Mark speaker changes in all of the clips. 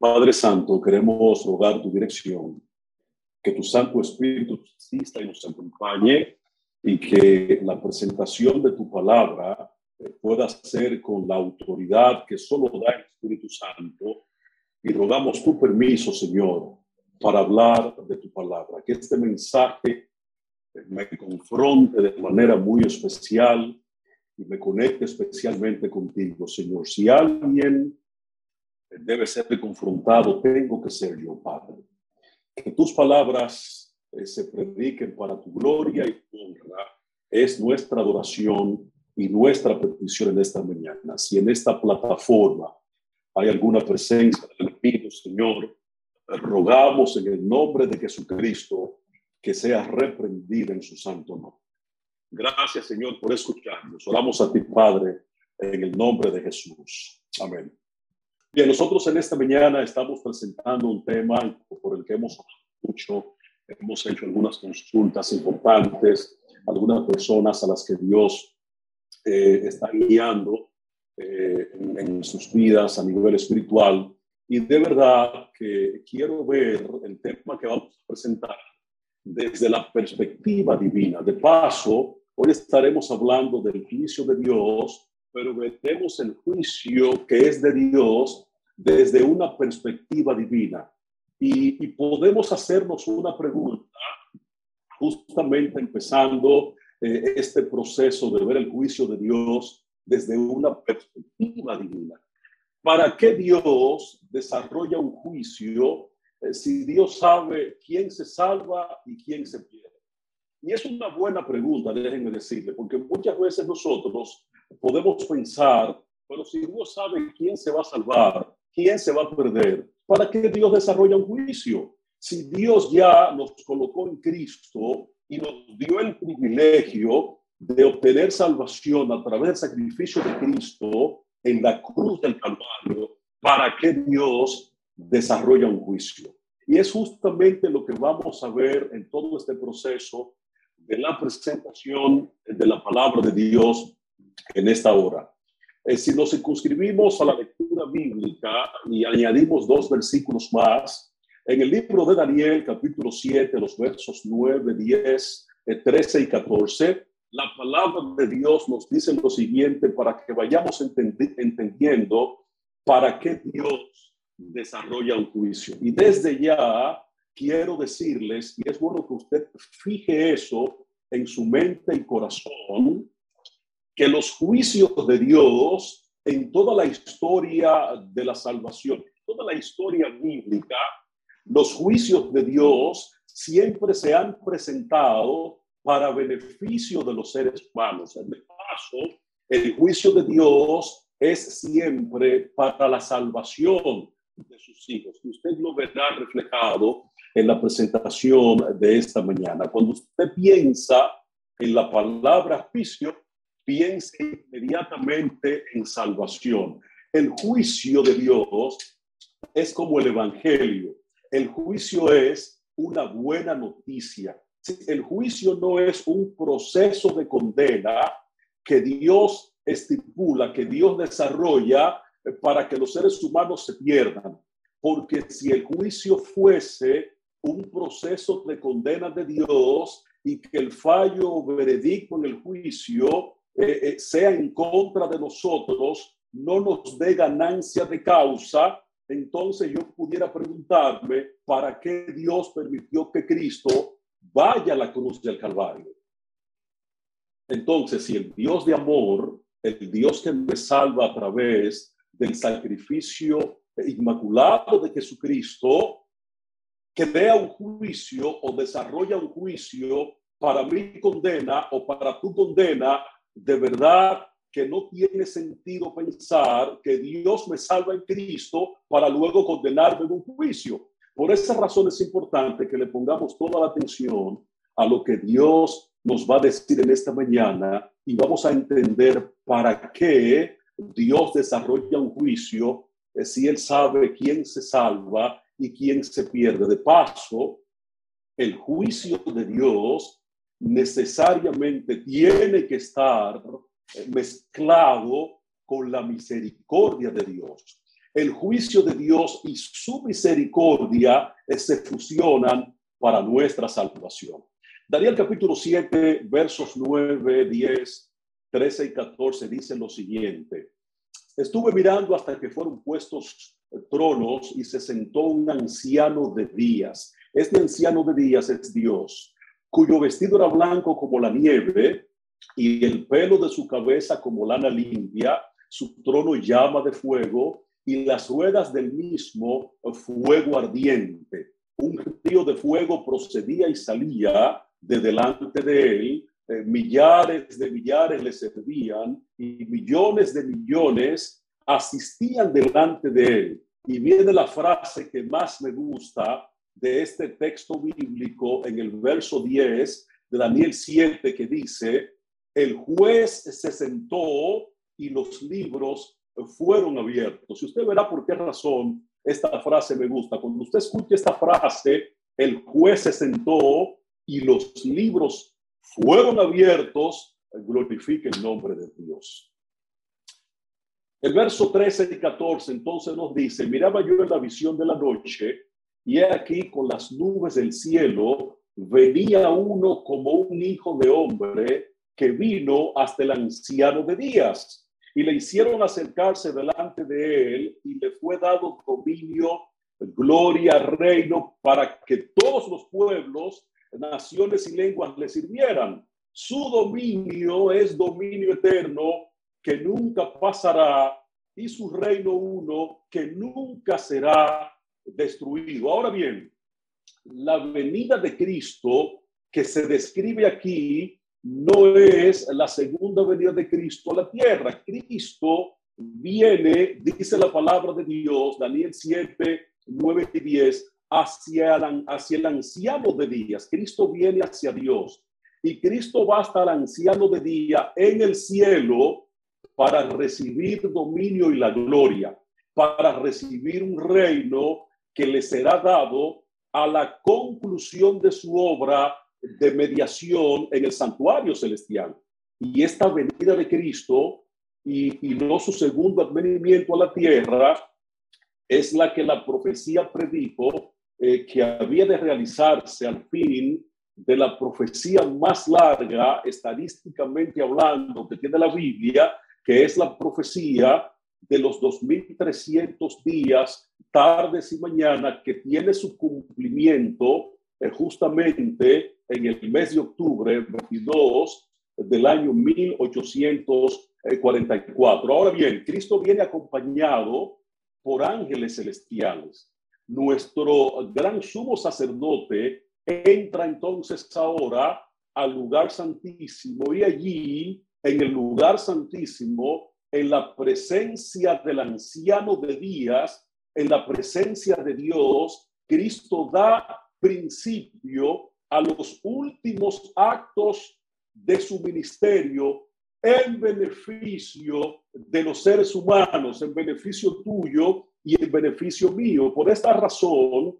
Speaker 1: Padre Santo, queremos rogar tu dirección, que tu Santo Espíritu exista y nos acompañe y que la presentación de tu palabra eh, pueda ser con la autoridad que solo da el Espíritu Santo. Y rogamos tu permiso, Señor, para hablar de tu palabra, que este mensaje me confronte de manera muy especial y me conecte especialmente contigo, Señor. Si alguien debe ser confrontado, tengo que ser yo, Padre. Que tus palabras eh, se prediquen para tu gloria y tu honra. Es nuestra adoración y nuestra petición en esta mañana. Si en esta plataforma hay alguna presencia del Espíritu, Señor, rogamos en el nombre de Jesucristo que sea reprendida en su santo nombre. Gracias, Señor, por escucharnos. Oramos a ti, Padre, en el nombre de Jesús. Amén. Bien, nosotros en esta mañana estamos presentando un tema por el que hemos mucho, hemos hecho algunas consultas importantes, algunas personas a las que Dios eh, está guiando eh, en, en, sus vidas a nivel espiritual. Y de verdad que quiero ver el tema que vamos a presentar desde la perspectiva divina. De paso, hoy estaremos hablando del juicio de Dios pero veremos el juicio que es de Dios desde una perspectiva divina. Y, podemos hacernos una pregunta, justamente empezando eh, este proceso de ver el juicio de Dios desde una perspectiva divina. ¿Para qué Dios desarrolla un juicio eh, si Dios sabe quién se salva y quién se pierde? Y es una buena pregunta, déjenme decirle, porque muchas veces nosotros podemos pensar, bueno, si Dios sabe quién se va a salvar, quién se va a perder, ¿para qué Dios desarrolla un juicio? Si Dios ya nos colocó en Cristo y nos dio el privilegio de obtener salvación a través del sacrificio de Cristo en la cruz del Calvario, ¿para qué Dios desarrolla un juicio? Y es justamente lo que vamos a ver en todo este proceso de la presentación de la palabra de Dios en esta hora. Eh, si nos circunscribimos a la lectura bíblica y añadimos dos versículos más, en el libro de Daniel, capítulo 7, los versos 9, 10, 13 y 14, la palabra de Dios nos dice lo siguiente para que vayamos entendiendo para qué Dios desarrolla un juicio. Y desde ya quiero decirles, y es bueno que usted fije eso en su mente y corazón, que los juicios de Dios en toda la historia de la salvación, toda la historia bíblica, los juicios de Dios siempre se han presentado para beneficio de los seres humanos. En el juicio de Dios es siempre para la salvación de sus hijos. Usted lo verá reflejado en la presentación de esta mañana. Cuando usted piensa en la palabra juicio, piense inmediatamente en salvación. El juicio de Dios es como el Evangelio. El juicio es una buena noticia. El juicio no es un proceso de condena que Dios estipula, que Dios desarrolla para que los seres humanos se pierdan. Porque si el juicio fuese un proceso de condena de Dios y que el fallo o veredicto en el juicio eh, eh, sea en contra de nosotros, no nos dé ganancia de causa, entonces yo pudiera preguntarme, ¿para qué Dios permitió que Cristo vaya a la cruz del Calvario? Entonces, si el Dios de amor, el Dios que me salva a través del sacrificio inmaculado de Jesucristo, crea un juicio o desarrolla un juicio para mi condena o para tu condena, de verdad que no tiene sentido pensar que Dios me salva en Cristo para luego condenarme en un juicio. Por esa razón es importante que le pongamos toda la atención a lo que Dios nos va a decir en esta mañana y vamos a entender para qué Dios desarrolla un juicio eh, si Él sabe quién se salva y quién se pierde. De paso, el juicio de Dios necesariamente tiene que estar mezclado con la misericordia de Dios. el juicio de Dios y su misericordia se fusionan para nuestra salvación. Daniel capítulo 7, versos 9, 10, 13 y 14 dice lo siguiente. Estuve mirando hasta que fueron puestos tronos y se sentó un anciano de días. Este anciano de días es Dios, cuyo vestido era blanco como la nieve y el pelo de su cabeza como lana limpia, su trono llama de fuego y las ruedas del mismo fuego ardiente. Un río de fuego procedía y salía de delante de él. Eh, millares de millares le servían y millones de millones asistían delante de él. Y viene la frase que más me gusta de este texto bíblico en el verso 10 de Daniel 7 que dice, el juez se sentó y los libros fueron abiertos. Y usted verá por qué razón esta frase me gusta. Cuando usted escuche esta frase, el juez se sentó y los libros fueron abiertos, glorifique el nombre de Dios. El verso 13 y 14 entonces nos dice, miraba yo en la visión de la noche y aquí con las nubes del cielo venía uno como un hijo de hombre que vino hasta el anciano de días y le hicieron acercarse delante de él y le fue dado dominio, gloria, reino para que todos los pueblos, naciones y lenguas le sirvieran. Su dominio es dominio eterno que nunca pasará y su reino uno que nunca será destruido. Ahora bien, la venida de Cristo que se describe aquí no es la segunda venida de Cristo a la tierra. Cristo viene, dice la palabra de Dios, Daniel 7, 9 y 10, hacia el, hacia el anciano de días. Cristo viene hacia Dios y Cristo va hasta el anciano de día en el cielo para recibir dominio y la gloria, para recibir un reino que le será dado a la conclusión de su obra de mediación en el santuario celestial. Y esta venida de Cristo y, no su segundo advenimiento a la tierra es la que la profecía predijo eh, que había de realizarse al fin de la profecía más larga, estadísticamente hablando, que tiene la Biblia, que es la profecía de los 2300 días, tardes y mañana, que tiene su cumplimiento eh, justamente en el mes de octubre 22 del año 1844. Ahora bien, Cristo viene acompañado por ángeles celestiales. Nuestro gran sumo sacerdote entra entonces ahora al lugar santísimo y allí, en el lugar santísimo, en la presencia del anciano de días, en la presencia de Dios, Cristo da principio a los últimos actos de su ministerio en beneficio de los seres humanos, en beneficio tuyo y en beneficio mío. Por esta razón,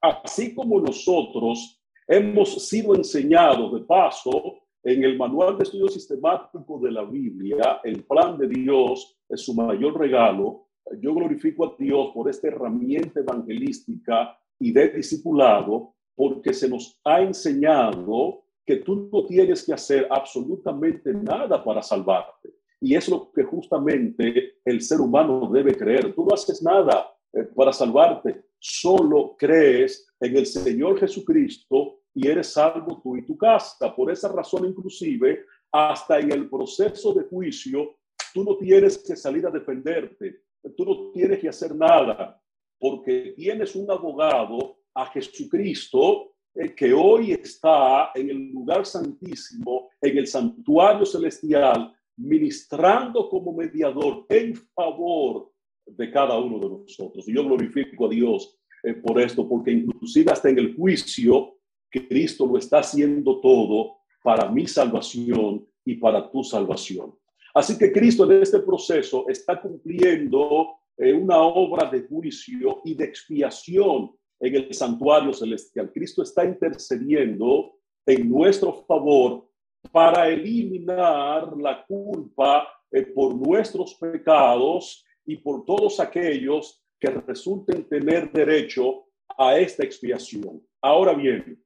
Speaker 1: así como nosotros hemos sido enseñados de paso en el manual de estudio sistemático de la Biblia, el plan de Dios es su mayor regalo. Yo glorifico a Dios por esta herramienta evangelística y de discipulado porque se nos ha enseñado que tú no tienes que hacer absolutamente nada para salvarte. Y es lo que justamente el ser humano debe creer. Tú no haces nada eh, para salvarte, solo crees en el Señor Jesucristo y eres salvo tú y tu casa. Por esa razón, inclusive, hasta en el proceso de juicio, tú no tienes que salir a defenderte, tú no tienes que hacer nada, porque tienes un abogado a Jesucristo, eh, que hoy está en el lugar santísimo, en el santuario celestial, ministrando como mediador en favor de cada uno de nosotros. Y yo glorifico a Dios eh, por esto, porque inclusive hasta en el juicio, Cristo lo está haciendo todo para mi salvación y para tu salvación. Así que Cristo en este proceso está cumpliendo eh, una obra de juicio y de expiación en el santuario celestial. Cristo está intercediendo en nuestro favor para eliminar la culpa eh, por nuestros pecados y por todos aquellos que resulten tener derecho a esta expiación. Ahora bien,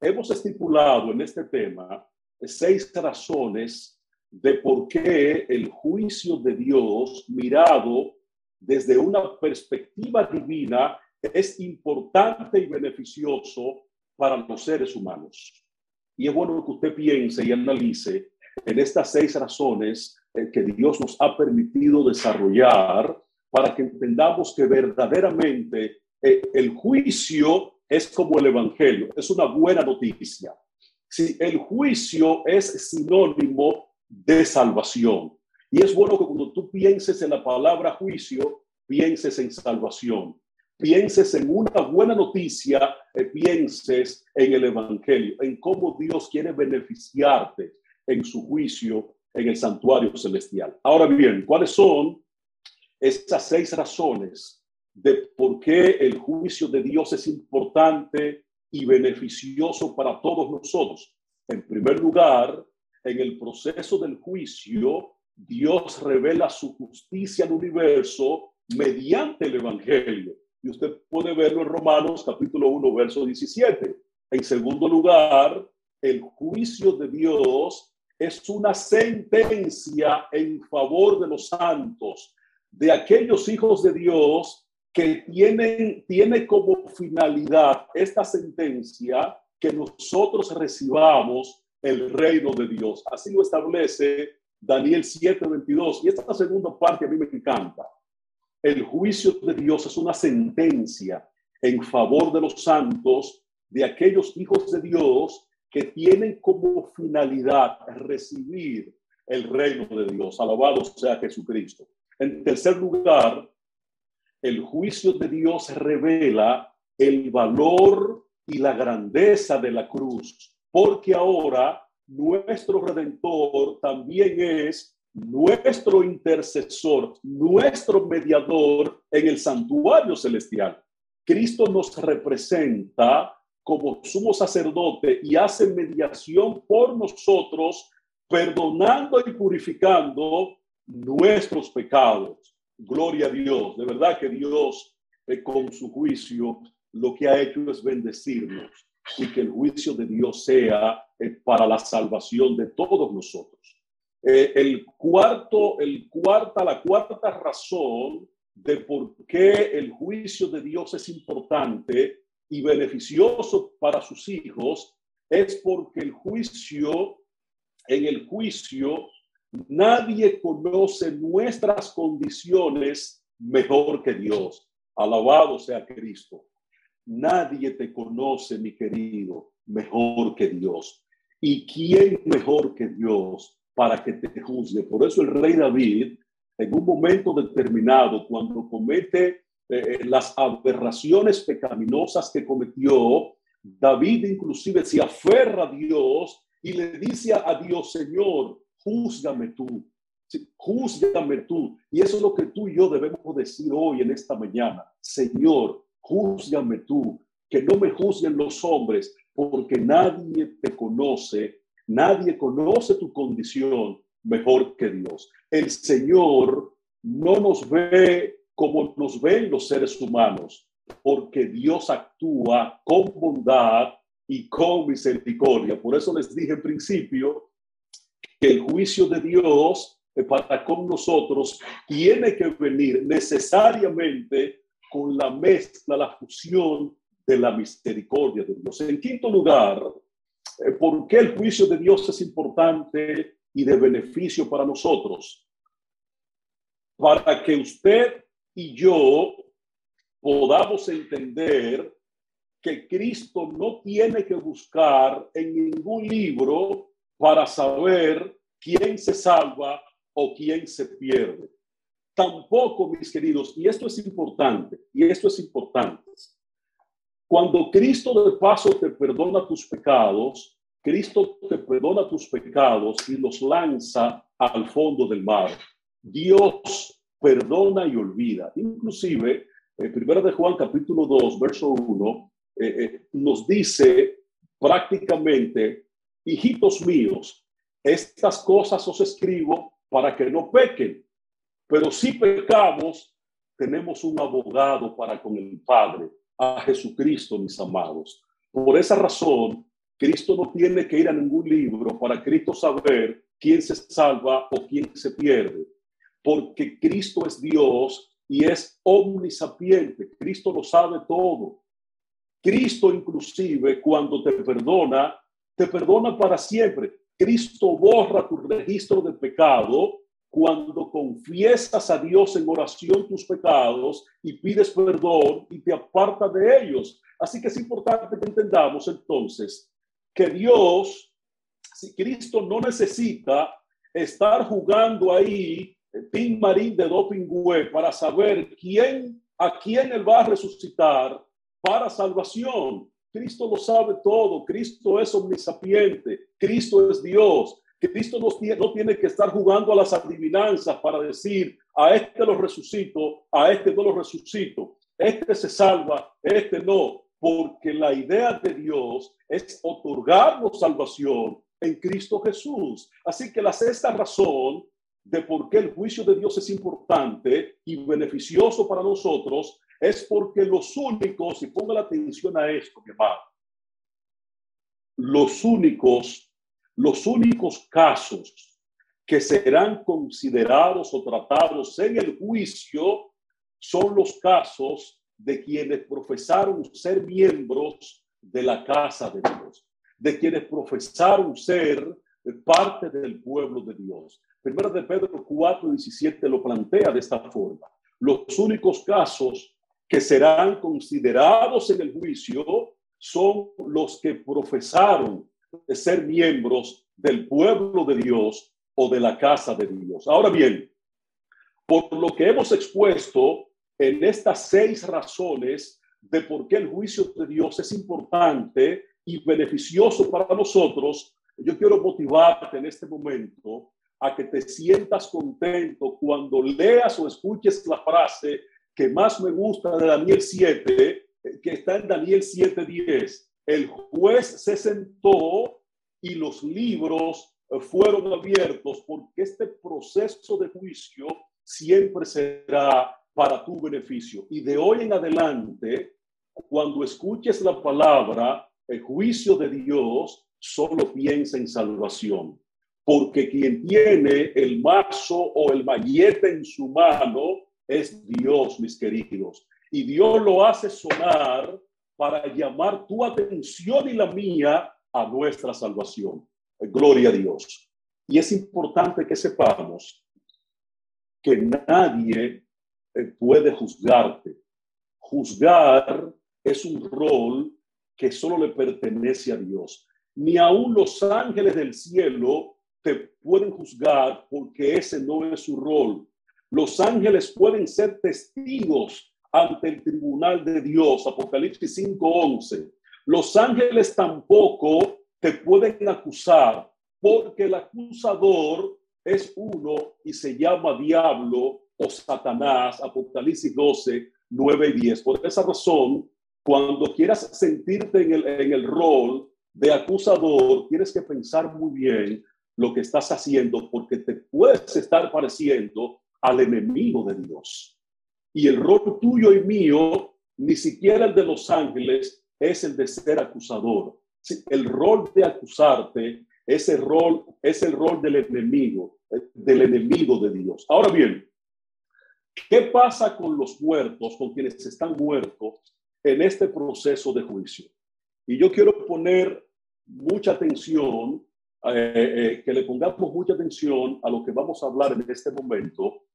Speaker 1: hemos estipulado en este tema seis razones de por qué el juicio de Dios mirado desde una perspectiva divina es importante y beneficioso para los seres humanos. Y es bueno que usted piense y analice en estas seis razones eh, que Dios nos ha permitido desarrollar para que entendamos que verdaderamente eh, el juicio es como el Evangelio, es una buena noticia. Si el juicio es sinónimo de salvación. Y es bueno que cuando tú pienses en la palabra juicio, pienses en salvación, pienses en una buena noticia, eh, pienses en el Evangelio, en cómo Dios quiere beneficiarte en su juicio en el santuario celestial. Ahora bien, ¿cuáles son estas seis razones de por qué el juicio de Dios es importante y beneficioso para todos nosotros? En primer lugar, en el proceso del juicio, Dios revela su justicia al universo mediante el Evangelio. Y usted puede verlo en Romanos capítulo 1, verso 17. En segundo lugar, el juicio de Dios es una sentencia en favor de los santos, de aquellos hijos de Dios que tienen tiene como finalidad esta sentencia que nosotros recibamos el reino de Dios. Así lo establece Daniel 7:22 y esta segunda parte a mí me encanta. El juicio de Dios es una sentencia en favor de los santos, de aquellos hijos de Dios que tienen como finalidad recibir el reino de Dios. Alabado sea Jesucristo. En tercer lugar, el juicio de Dios revela el valor y la grandeza de la cruz, porque ahora nuestro redentor también es nuestro intercesor, nuestro mediador en el santuario celestial. Cristo nos representa como sumo sacerdote y hace mediación por nosotros, perdonando y purificando nuestros pecados. Gloria a Dios. De verdad que Dios, eh, con su juicio, lo que ha hecho es bendecirnos y que el juicio de Dios sea eh, para la salvación de todos nosotros. Eh, el cuarto, el cuarta, la cuarta razón de por qué el juicio de Dios es importante y beneficioso para sus hijos es porque el juicio, en el juicio, nadie conoce nuestras condiciones mejor que Dios. Alabado sea Cristo. Nadie te conoce, mi querido, mejor que Dios. ¿Y quién mejor que Dios para que te juzgue? Por eso el rey David, en un momento determinado, cuando comete eh, las aberraciones pecaminosas que cometió, David inclusive se aferra a Dios y le dice a Dios, Señor, júzgame tú, júzgame tú. Y eso es lo que tú y yo debemos decir hoy en esta mañana. Señor, júzgame tú, que no me juzguen los hombres, porque nadie te conoce, nadie conoce tu condición mejor que Dios. El Señor no nos ve como nos ven los seres humanos, porque Dios actúa con bondad y con misericordia. Por eso les dije en principio el juicio de Dios para con nosotros tiene que venir necesariamente con la mezcla, la fusión de la misericordia de Dios. En quinto lugar, eh, ¿por qué el juicio de Dios es importante y de beneficio para nosotros? Para que usted y yo podamos entender que Cristo no tiene que buscar en ningún libro para saber quién se salva o quién se pierde. Tampoco, mis queridos, y esto es importante, y esto es importante. Cuando Cristo de paso te perdona tus pecados, Cristo te perdona tus pecados y los lanza al fondo del mar. Dios perdona y olvida. Inclusive, en Primera de Juan capítulo 2, verso 1, eh, eh, nos dice prácticamente, hijitos míos, estas cosas os escribo para que no pequen. Pero si pecamos, tenemos un abogado para con el Padre, a Jesucristo, mis amados. Por esa razón, Cristo no tiene que ir a ningún libro para Cristo saber quién se salva o quién se pierde, porque Cristo es Dios y es omnisapiente. Cristo lo sabe todo. Cristo inclusive cuando te perdona, te perdona para siempre. Cristo borra tu registro de pecado cuando confiesas a Dios en oración tus pecados y pides perdón y te aparta de ellos. Así que es importante que entendamos entonces que Dios, si Cristo no necesita estar jugando ahí Tim Marín de Doping para saber quién, a quién él va a resucitar para salvación. Cristo lo sabe todo, Cristo es omnisapiente, Cristo es Dios. Cristo no tiene, no tiene que estar jugando a las adivinanzas para decir, a este lo resucito, a este no lo resucito, este se salva, este no, porque la idea de Dios es otorgarnos salvación en Cristo Jesús. Así que la sexta razón de por qué el juicio de Dios es importante y beneficioso para nosotros es porque los únicos, y ponga la atención a esto, mi hermano, los únicos, los únicos casos que serán considerados o tratados en el juicio son los casos de quienes profesaron ser miembros de la casa de Dios, de quienes profesaron ser parte del pueblo de Dios. Primera de Pedro 4, 17 lo plantea de esta forma. Los únicos casos que serán considerados en el juicio son los que profesaron ser miembros del pueblo de Dios o de la casa de Dios. Ahora bien, por lo que hemos expuesto en estas seis razones de por qué el juicio de Dios es importante y beneficioso para nosotros, yo quiero motivarte en este momento a que te sientas contento cuando leas o escuches la frase que más me gusta de Daniel 7, que está en Daniel 7:10. El juez se sentó y los libros fueron abiertos porque este proceso de juicio siempre será para tu beneficio. Y de hoy en adelante, cuando escuches la palabra, el juicio de Dios, solo piensa en salvación, porque quien tiene el mazo o el mallete en su mano es Dios, mis queridos. Y Dios lo hace sonar para llamar tu atención y la mía a nuestra salvación. Gloria a Dios. Y es importante que sepamos que nadie eh, puede juzgarte. Juzgar es un rol que solo le pertenece a Dios ni aun los ángeles del cielo te pueden juzgar porque ese no es su rol. Los ángeles pueden ser testigos ante el tribunal de Dios, Apocalipsis 5:11. Los ángeles tampoco te pueden acusar porque el acusador es uno y se llama diablo o Satanás, Apocalipsis 12, 9 y 10. Por esa razón, cuando quieras sentirte en el, en el rol de acusador, tienes que pensar muy bien lo que estás haciendo porque te puedes estar pareciendo al enemigo de Dios. Y el rol tuyo y mío, ni siquiera el de los ángeles, es el de ser acusador. El rol de acusarte es el rol, es el rol del enemigo, eh, del enemigo de Dios. Ahora bien, ¿qué pasa con los muertos, con quienes están muertos en este proceso de juicio? Y yo quiero poner mucha atención, eh, eh, que le pongamos mucha atención a lo que vamos a hablar en este momento,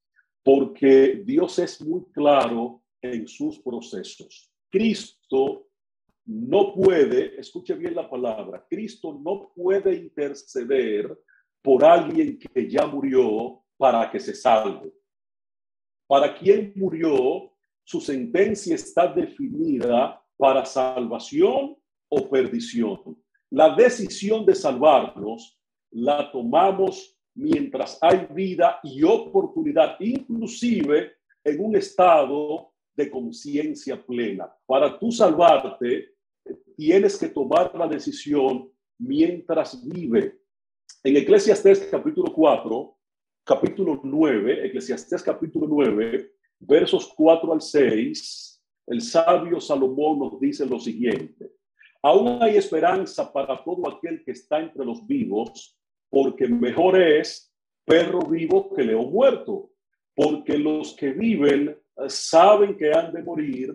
Speaker 1: porque Dios es muy claro en sus procesos. Cristo no puede, escuche bien la palabra, Cristo no puede interceder por alguien que ya murió para que se salve. Para quien murió, su sentencia está definida para salvación o perdición. La decisión de salvarnos la tomamos mientras hay vida y oportunidad, inclusive en un estado de conciencia plena. Para tú salvarte, tienes que tomar la decisión mientras vive. En Eclesiastes capítulo 4, capítulo 9, Eclesiastés capítulo 9, versos 4 al 6, el sabio Salomón nos dice lo siguiente. Aún hay esperanza para todo aquel que está entre los vivos, porque mejor es perro vivo que león muerto, porque los que viven eh, saben que han de morir,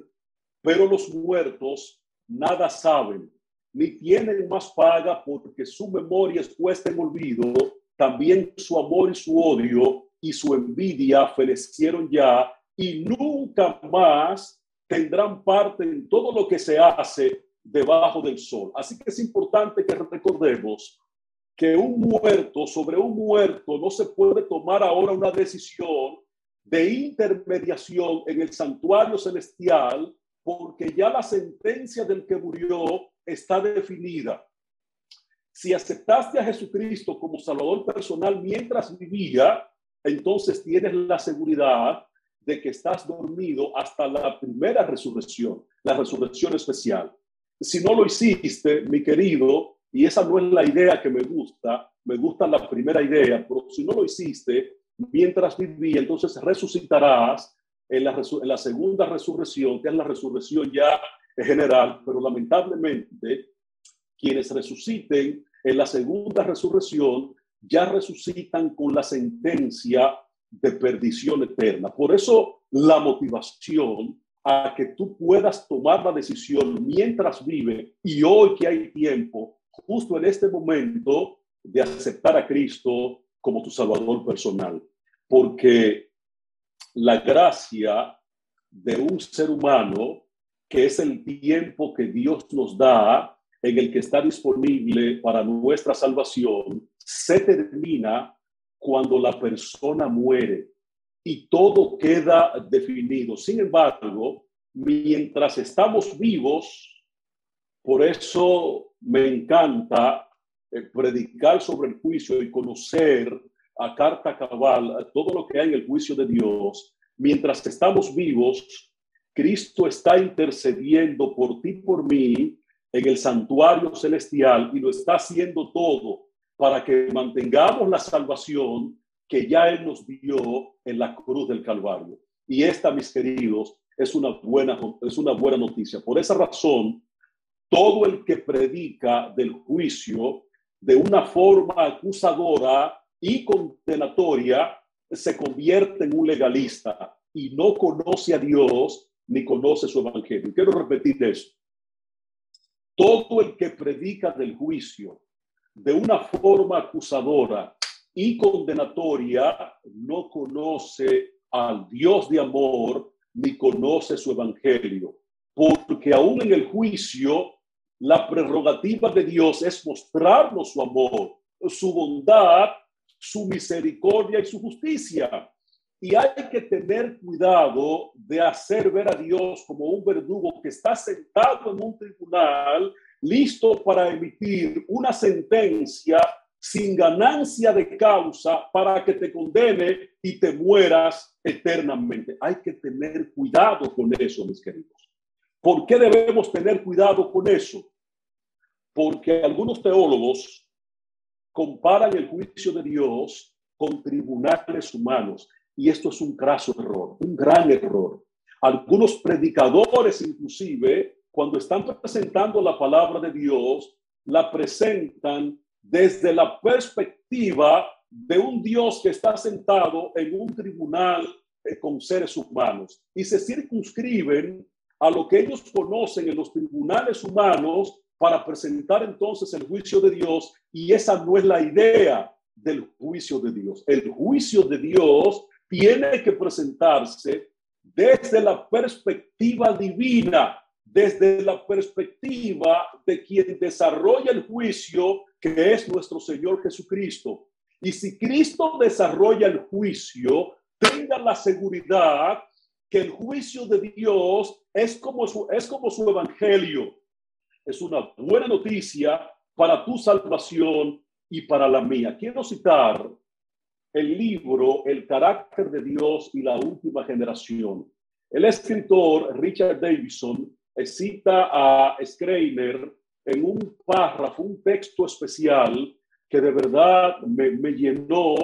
Speaker 1: pero los muertos nada saben, ni tienen más paga porque su memoria es puesta en olvido, también su amor y su odio y su envidia fenecieron ya y nunca más tendrán parte en todo lo que se hace debajo del sol. Así que es importante que recordemos que un muerto, sobre un muerto, no se puede tomar ahora una decisión de intermediación en el santuario celestial, porque ya la sentencia del que murió está definida. Si aceptaste a Jesucristo como Salvador personal mientras vivía, entonces tienes la seguridad de que estás dormido hasta la primera resurrección, la resurrección especial. Si no lo hiciste, mi querido, y esa no es la idea que me gusta, me gusta la primera idea, pero si no lo hiciste mientras vivía, entonces resucitarás en la, en la segunda resurrección, que es la resurrección ya general, pero lamentablemente quienes resuciten en la segunda resurrección ya resucitan con la sentencia de perdición eterna. Por eso la motivación a que tú puedas tomar la decisión mientras vive y hoy que hay tiempo, justo en este momento, de aceptar a Cristo como tu Salvador personal. Porque la gracia de un ser humano, que es el tiempo que Dios nos da, en el que está disponible para nuestra salvación, se termina cuando la persona muere y todo queda definido. Sin embargo, mientras estamos vivos, por eso me encanta eh, predicar sobre el juicio y conocer a carta cabal todo lo que hay en el juicio de Dios. Mientras estamos vivos, Cristo está intercediendo por ti, por mí, en el santuario celestial y lo está haciendo todo para que mantengamos la salvación que ya Él nos dio en la cruz del Calvario. Y esta, mis queridos, es una buena, es una buena noticia. Por esa razón, todo el que predica del juicio de una forma acusadora y condenatoria se convierte en un legalista y no conoce a Dios ni conoce su evangelio. Quiero repetir eso. Todo el que predica del juicio de una forma acusadora y condenatoria no conoce al Dios de amor ni conoce su evangelio, porque aún en el juicio la prerrogativa de Dios es mostrarnos su amor, su bondad, su misericordia y su justicia. Y hay que tener cuidado de hacer ver a Dios como un verdugo que está sentado en un tribunal listo para emitir una sentencia sin ganancia de causa para que te condene y te mueras eternamente. Hay que tener cuidado con eso, mis queridos. ¿Por qué debemos tener cuidado con eso? Porque algunos teólogos comparan el juicio de Dios con tribunales humanos y esto es un craso error, un gran error. Algunos predicadores inclusive cuando están presentando la palabra de Dios, la presentan desde la perspectiva de un Dios que está sentado en un tribunal eh, con seres humanos y se circunscriben a lo que ellos conocen en los tribunales humanos para presentar entonces el juicio de Dios y esa no es la idea del juicio de Dios. El juicio de Dios tiene que presentarse desde la perspectiva divina desde la perspectiva de quien desarrolla el juicio, que es nuestro Señor Jesucristo. Y si Cristo desarrolla el juicio, tenga la seguridad que el juicio de Dios es como su, es como su evangelio. Es una buena noticia para tu salvación y para la mía. Quiero citar el libro El carácter de Dios y la última generación. El escritor Richard Davidson cita a Schreiner en un párrafo, un texto especial que de verdad me, llenó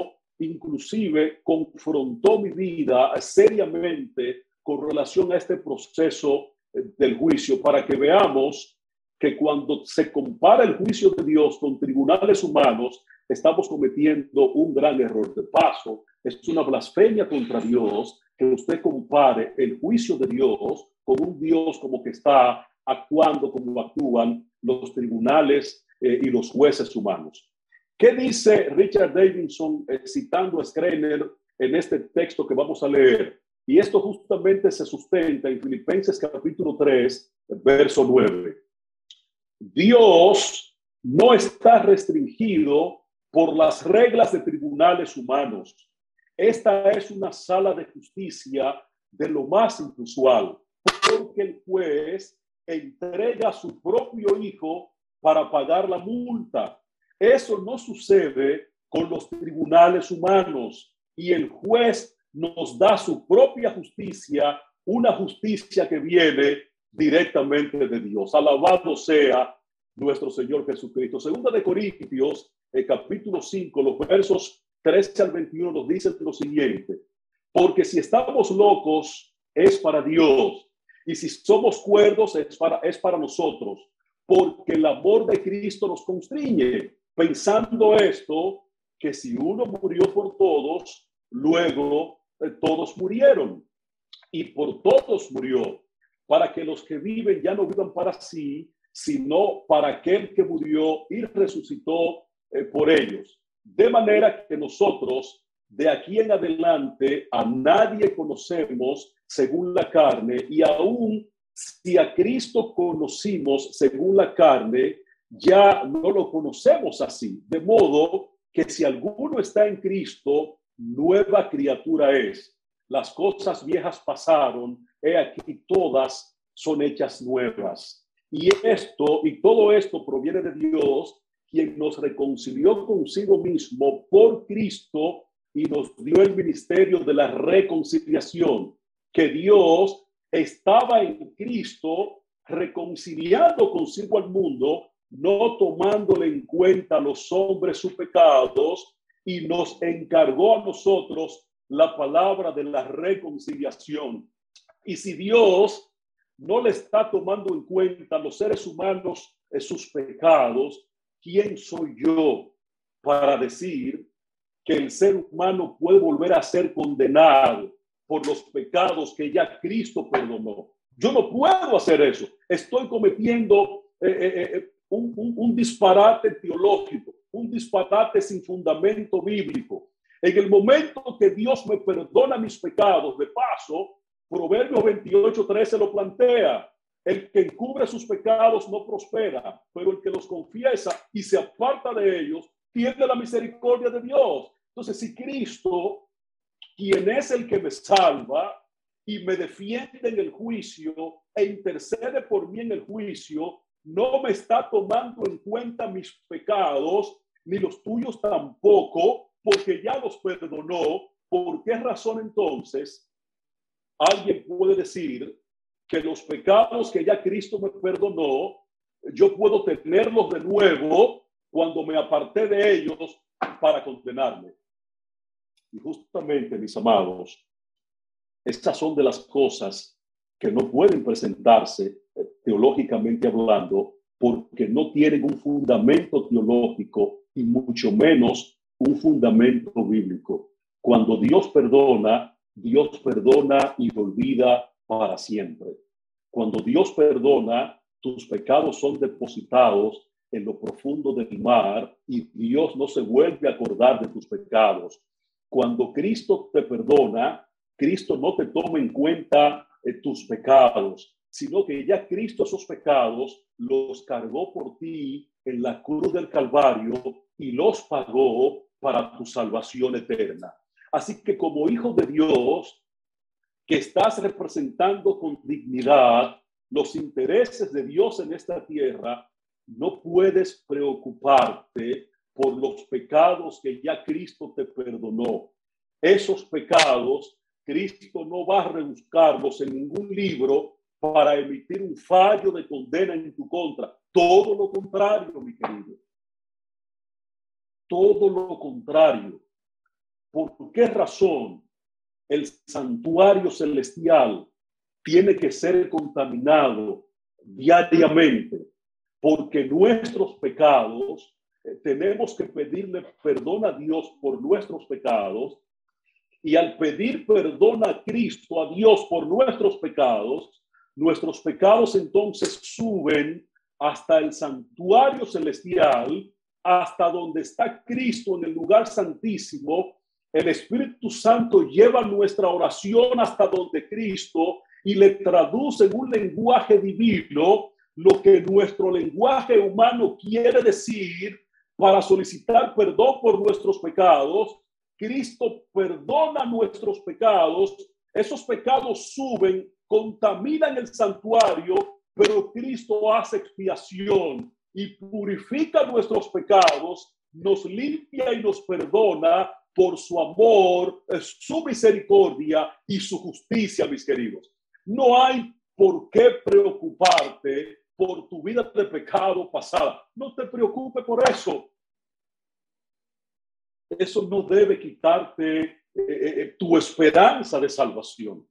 Speaker 1: inclusive confrontó mi vida seriamente con relación a este proceso eh, del juicio para que veamos que cuando se compara el juicio de Dios con tribunales humanos, estamos cometiendo un gran error. De paso, es una blasfemia contra Dios que usted compare el juicio de Dios con un Dios como que está actuando como actúan los tribunales eh, y los jueces humanos. ¿Qué dice Richard Davidson citando a Skreiner en este texto que vamos a leer? Y esto justamente se sustenta en Filipenses capítulo 3, verso 9. Dios no está restringido por las reglas de tribunales humanos. Esta es una sala de justicia de lo más inusual, porque el juez entrega a su propio hijo para pagar la multa. Eso no sucede con los tribunales humanos. Y el juez nos da su propia justicia, una justicia que viene directamente de Dios. Alabado sea nuestro Señor Jesucristo. Segunda de Corintios, el capítulo 5, los versos 13 al 21 nos dicen lo siguiente, porque si estamos locos es para Dios. Y si somos cuerdos es para, es para nosotros, porque el amor de Cristo nos constriñe, pensando esto, que si uno murió por todos, luego eh, todos murieron y por todos murió, para que los que viven ya no vivan para sí, sino para aquel que murió y resucitó eh, por ellos. De manera que nosotros de aquí en adelante a nadie conocemos según la carne y aún si a Cristo conocimos según la carne, ya no lo conocemos así. De modo que si alguno está en Cristo, nueva criatura es. Las cosas viejas pasaron, he aquí todas son hechas nuevas. Y esto y todo esto proviene de Dios, quien nos reconcilió consigo mismo por Cristo y nos dio el ministerio de la reconciliación, que Dios estaba en Cristo reconciliando consigo al mundo, no tomándole en cuenta los hombres sus pecados, y nos encargó a nosotros la palabra de la reconciliación. Y si Dios no le está tomando en cuenta los seres humanos sus pecados, ¿quién soy yo para decir que el ser humano puede volver a ser condenado por los pecados que ya Cristo perdonó? Yo no puedo hacer eso. Estoy cometiendo eh, eh, un, un disparate teológico, un disparate sin fundamento bíblico. En el momento que Dios me perdona mis pecados, de paso, Proverbios 28, 13 lo plantea. El que encubre sus pecados no prospera, pero el que los confiesa y se aparta de ellos tiene la misericordia de Dios. Entonces, si Cristo, quien es el que me salva y me defiende en el juicio e intercede por mí en el juicio, no me está tomando en cuenta mis pecados, ni los tuyos tampoco, porque ya los perdonó. ¿Por qué razón entonces alguien puede decir que los pecados que ya Cristo me perdonó, yo puedo tenerlos de nuevo cuando me aparté de ellos para condenarme. Y justamente, mis amados, estas son de las cosas que no pueden presentarse eh, teológicamente hablando porque no tienen un fundamento teológico y mucho menos un fundamento bíblico. Cuando Dios perdona, Dios perdona y olvida para siempre. Cuando Dios perdona, tus pecados son depositados en lo profundo del mar y Dios no se vuelve a acordar de tus pecados. Cuando Cristo te perdona, Cristo no te toma en cuenta tus pecados, sino que ya Cristo esos pecados los cargó por ti en la cruz del Calvario y los pagó para tu salvación eterna. Así que como hijo de Dios, que estás representando con dignidad los intereses de Dios en esta tierra, no puedes preocuparte por los pecados que ya Cristo te perdonó. Esos pecados, Cristo no va a rebuscarlos en ningún libro para emitir un fallo de condena en tu contra. Todo lo contrario, mi querido. Todo lo contrario ¿Por qué razón el santuario celestial tiene que ser contaminado diariamente? Porque nuestros pecados, eh, tenemos que pedirle perdón a Dios por nuestros pecados. Y al pedir perdón a Cristo, a Dios por nuestros pecados, nuestros pecados entonces suben hasta el santuario celestial, hasta donde está Cristo en el lugar santísimo. El Espíritu Santo lleva nuestra oración hasta donde Cristo y le traduce en un lenguaje divino lo que nuestro lenguaje humano quiere decir para solicitar perdón por nuestros pecados. Cristo perdona nuestros pecados. Esos pecados suben, contaminan el santuario pero Cristo hace expiación y purifica nuestros pecados, nos limpia y nos perdona por su amor, su misericordia y su justicia, mis queridos. No hay por qué preocuparte por tu vida de pecado pasada. No te preocupes por eso. Eso no debe quitarte eh, eh, eh, tu esperanza de salvación.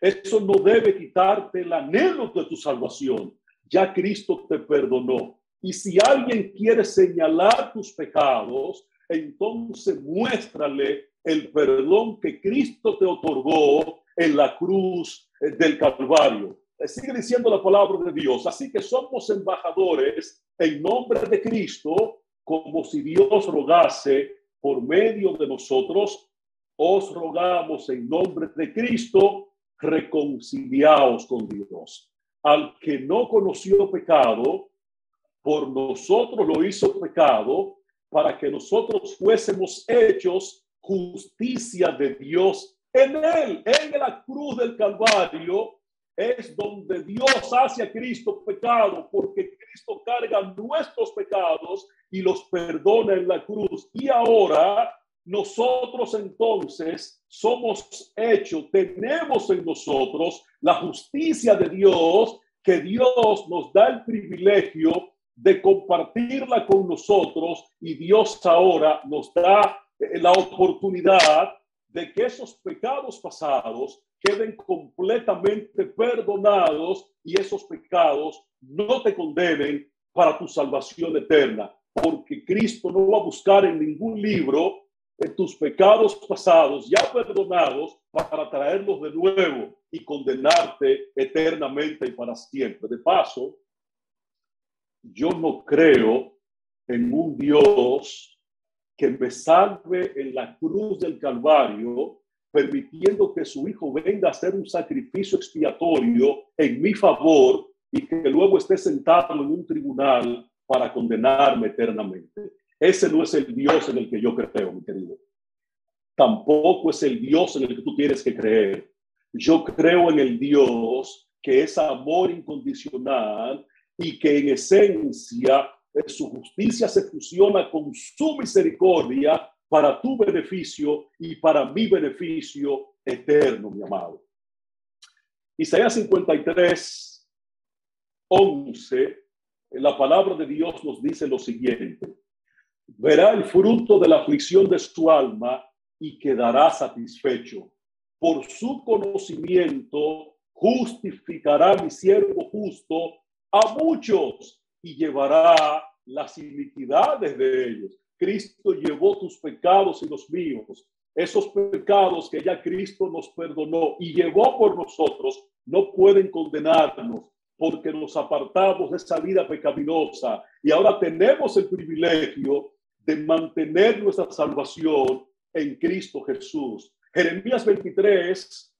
Speaker 1: Eso no debe quitarte el anhelo de tu salvación. Ya Cristo te perdonó. Y si alguien quiere señalar tus pecados, entonces muéstrale el perdón que Cristo te otorgó en la cruz del Calvario. Sigue diciendo la palabra de Dios. Así que somos embajadores en nombre de Cristo, como si Dios rogase por medio de nosotros. Os rogamos en nombre de Cristo reconciliados con Dios. Al que no conoció pecado, por nosotros lo hizo pecado, para que nosotros fuésemos hechos justicia de Dios en él, en la cruz del Calvario, es donde Dios hace a Cristo pecado, porque Cristo carga nuestros pecados y los perdona en la cruz. Y ahora nosotros entonces somos hechos, tenemos en nosotros la justicia de Dios, que Dios nos da el privilegio de compartirla con nosotros y Dios ahora nos da eh, la oportunidad de que esos pecados pasados queden completamente perdonados y esos pecados no te condenen para tu salvación eterna, porque Cristo no va a buscar en ningún libro tus pecados pasados ya perdonados para traerlos de nuevo y condenarte eternamente y para siempre. De paso, yo no creo en un Dios que me salve en la cruz del Calvario, permitiendo que su Hijo venga a hacer un sacrificio expiatorio en mi favor y que luego esté sentado en un tribunal para condenarme eternamente. Ese no es el Dios en el que yo creo, mi querido. Tampoco es el Dios en el que tú tienes que creer. Yo creo en el Dios que es amor incondicional y que en esencia su justicia se fusiona con su misericordia para tu beneficio y para mi beneficio eterno, mi amado. Isaías 53, 11, la palabra de Dios nos dice lo siguiente verá el fruto de la aflicción de su alma y quedará satisfecho. Por su conocimiento justificará mi siervo justo a muchos y llevará las iniquidades de ellos. Cristo llevó tus pecados y los míos. Esos pecados que ya Cristo nos perdonó y llevó por nosotros no pueden condenarnos porque nos apartamos de esa vida pecaminosa y ahora tenemos el privilegio de mantener nuestra salvación en Cristo Jesús. Jeremías 23,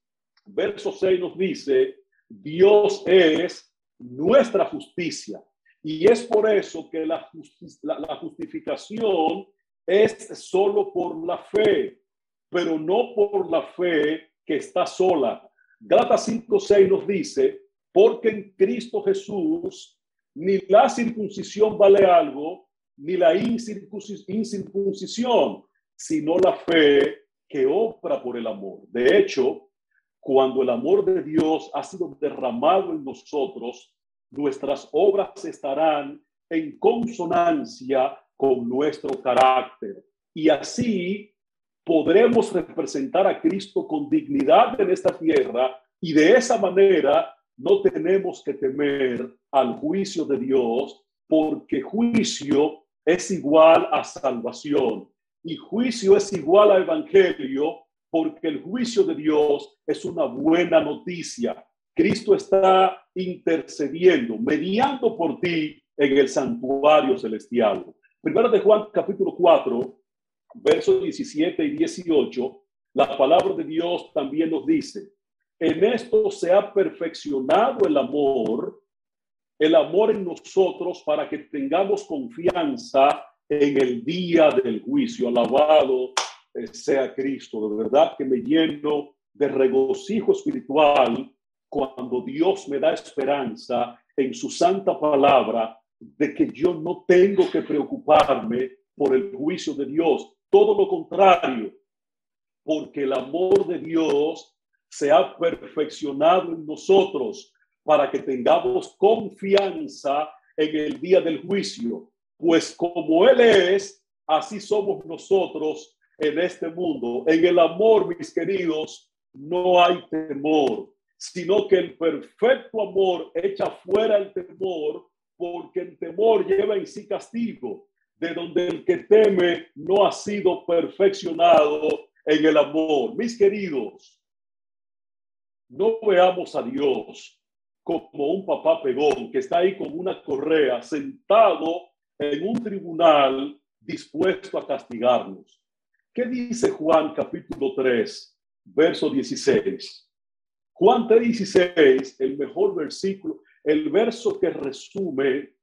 Speaker 1: verso 6 nos dice, Dios es nuestra justicia. Y es por eso que la, justificación es solo por la fe, pero no por la fe que está sola. Gálatas 5, 6 nos dice, porque en Cristo Jesús ni la circuncisión vale algo, ni la incircuncisión, sino la fe que obra por el amor. De hecho, cuando el amor de Dios ha sido derramado en nosotros, nuestras obras estarán en consonancia con nuestro carácter. Y así podremos representar a Cristo con dignidad en esta tierra y de esa manera no tenemos que temer al juicio de Dios porque juicio es igual a salvación y juicio es igual a evangelio porque el juicio de Dios es una buena noticia. Cristo está intercediendo, mediando por ti en el santuario celestial. Primero de Juan capítulo 4, versos 17 y 18, la palabra de Dios también nos dice, en esto se ha perfeccionado el amor, el amor en nosotros para que tengamos confianza en el día del juicio. Alabado sea Cristo. De verdad que me lleno de regocijo espiritual cuando Dios me da esperanza en su santa palabra de que yo no tengo que preocuparme por el juicio de Dios. Todo lo contrario, porque el amor de Dios se ha perfeccionado en nosotros para que tengamos confianza en el día del juicio. Pues como Él es, así somos nosotros en este mundo. En el amor, mis queridos, no hay temor, sino que el perfecto amor echa fuera el temor, porque el temor lleva en sí castigo, de donde el que teme no ha sido perfeccionado en el amor. Mis queridos, no veamos a Dios como un papá pegón que está ahí con una correa sentado en un tribunal dispuesto a castigarnos. ¿Qué dice Juan capítulo 3, verso 16? Juan 3, 16, el mejor versículo, el verso que resume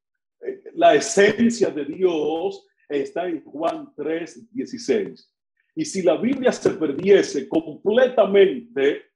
Speaker 1: eh, la esencia de Dios está en Juan 3, 16. Y si la Biblia se perdiese completamente,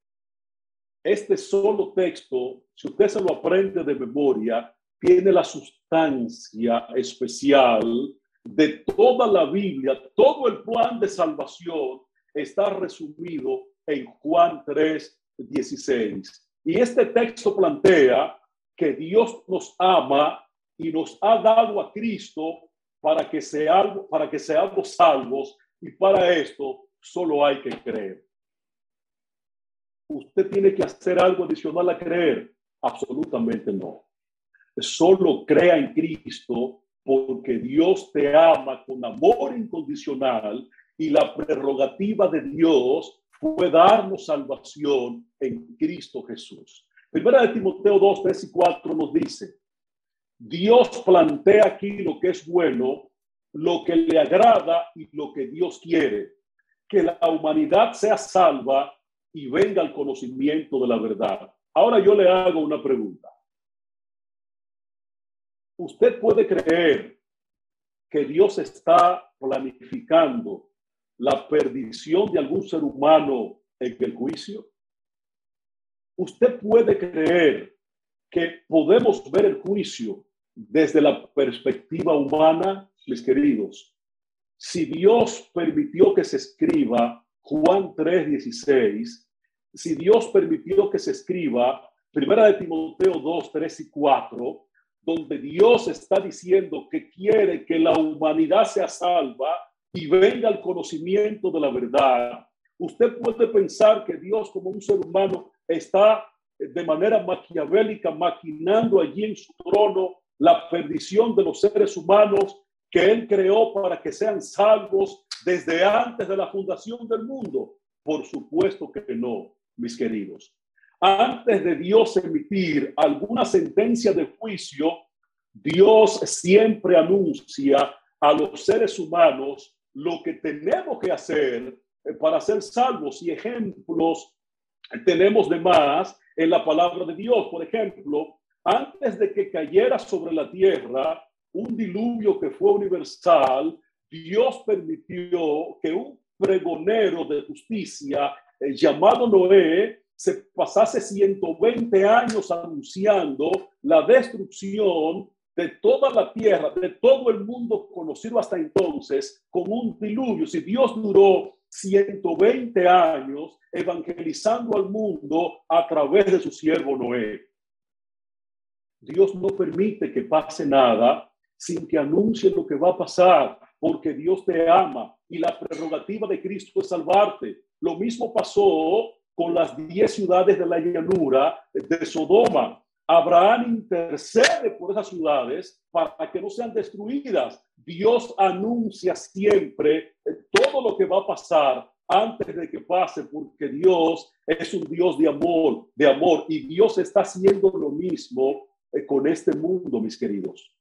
Speaker 1: este solo texto, si usted se lo aprende de memoria, tiene la sustancia especial de toda la Biblia, todo el plan de salvación está resumido en Juan 3, 16. Y este texto plantea que Dios nos ama y nos ha dado a Cristo para que, sea, para que seamos salvos y para esto solo hay que creer. ¿Usted tiene que hacer algo adicional a creer? Absolutamente no. Solo crea en Cristo porque Dios te ama con amor incondicional y la prerrogativa de Dios fue darnos salvación en Cristo Jesús. Primera de Timoteo 2, 3 y 4 nos dice, Dios plantea aquí lo que es bueno, lo que le agrada y lo que Dios quiere, que la humanidad sea salva y venga al conocimiento de la verdad. Ahora yo le hago una pregunta usted puede creer que Dios está planificando la perdición de algún ser humano en el juicio? ¿Usted puede creer que podemos ver el juicio desde la perspectiva humana, mis queridos? Si Dios permitió que se escriba Juan 3:16, si Dios permitió que se escriba Primera de Timoteo 2, 3 y 4, donde Dios está diciendo que quiere que la humanidad sea salva y venga al conocimiento de la verdad. Usted puede pensar que Dios como un ser humano está de manera maquiavélica maquinando allí en su trono la perdición de los seres humanos que Él creó para que sean salvos desde antes de la fundación del mundo. Por supuesto que no, mis queridos antes de Dios emitir alguna sentencia de juicio, Dios siempre anuncia a los seres humanos lo que tenemos que hacer eh, para ser salvos y ejemplos tenemos de más en la palabra de Dios. Por ejemplo, antes de que cayera sobre la tierra un diluvio que fue universal, Dios permitió que un pregonero de justicia eh, llamado Noé se pasase 120 años anunciando la destrucción de toda la tierra, de todo el mundo conocido hasta entonces, con un diluvio. Si Dios duró 120 años evangelizando al mundo a través de su siervo Noé. Dios no permite que pase nada sin que anuncie lo que va a pasar, porque Dios te ama y la prerrogativa de Cristo es salvarte. Lo mismo pasó con las diez ciudades de la llanura de Sodoma. Abraham intercede por esas ciudades para que no sean destruidas. Dios anuncia siempre todo lo que va a pasar antes de que pase, porque Dios es un Dios de amor, de amor, y Dios está haciendo lo mismo eh, con este mundo, mis queridos.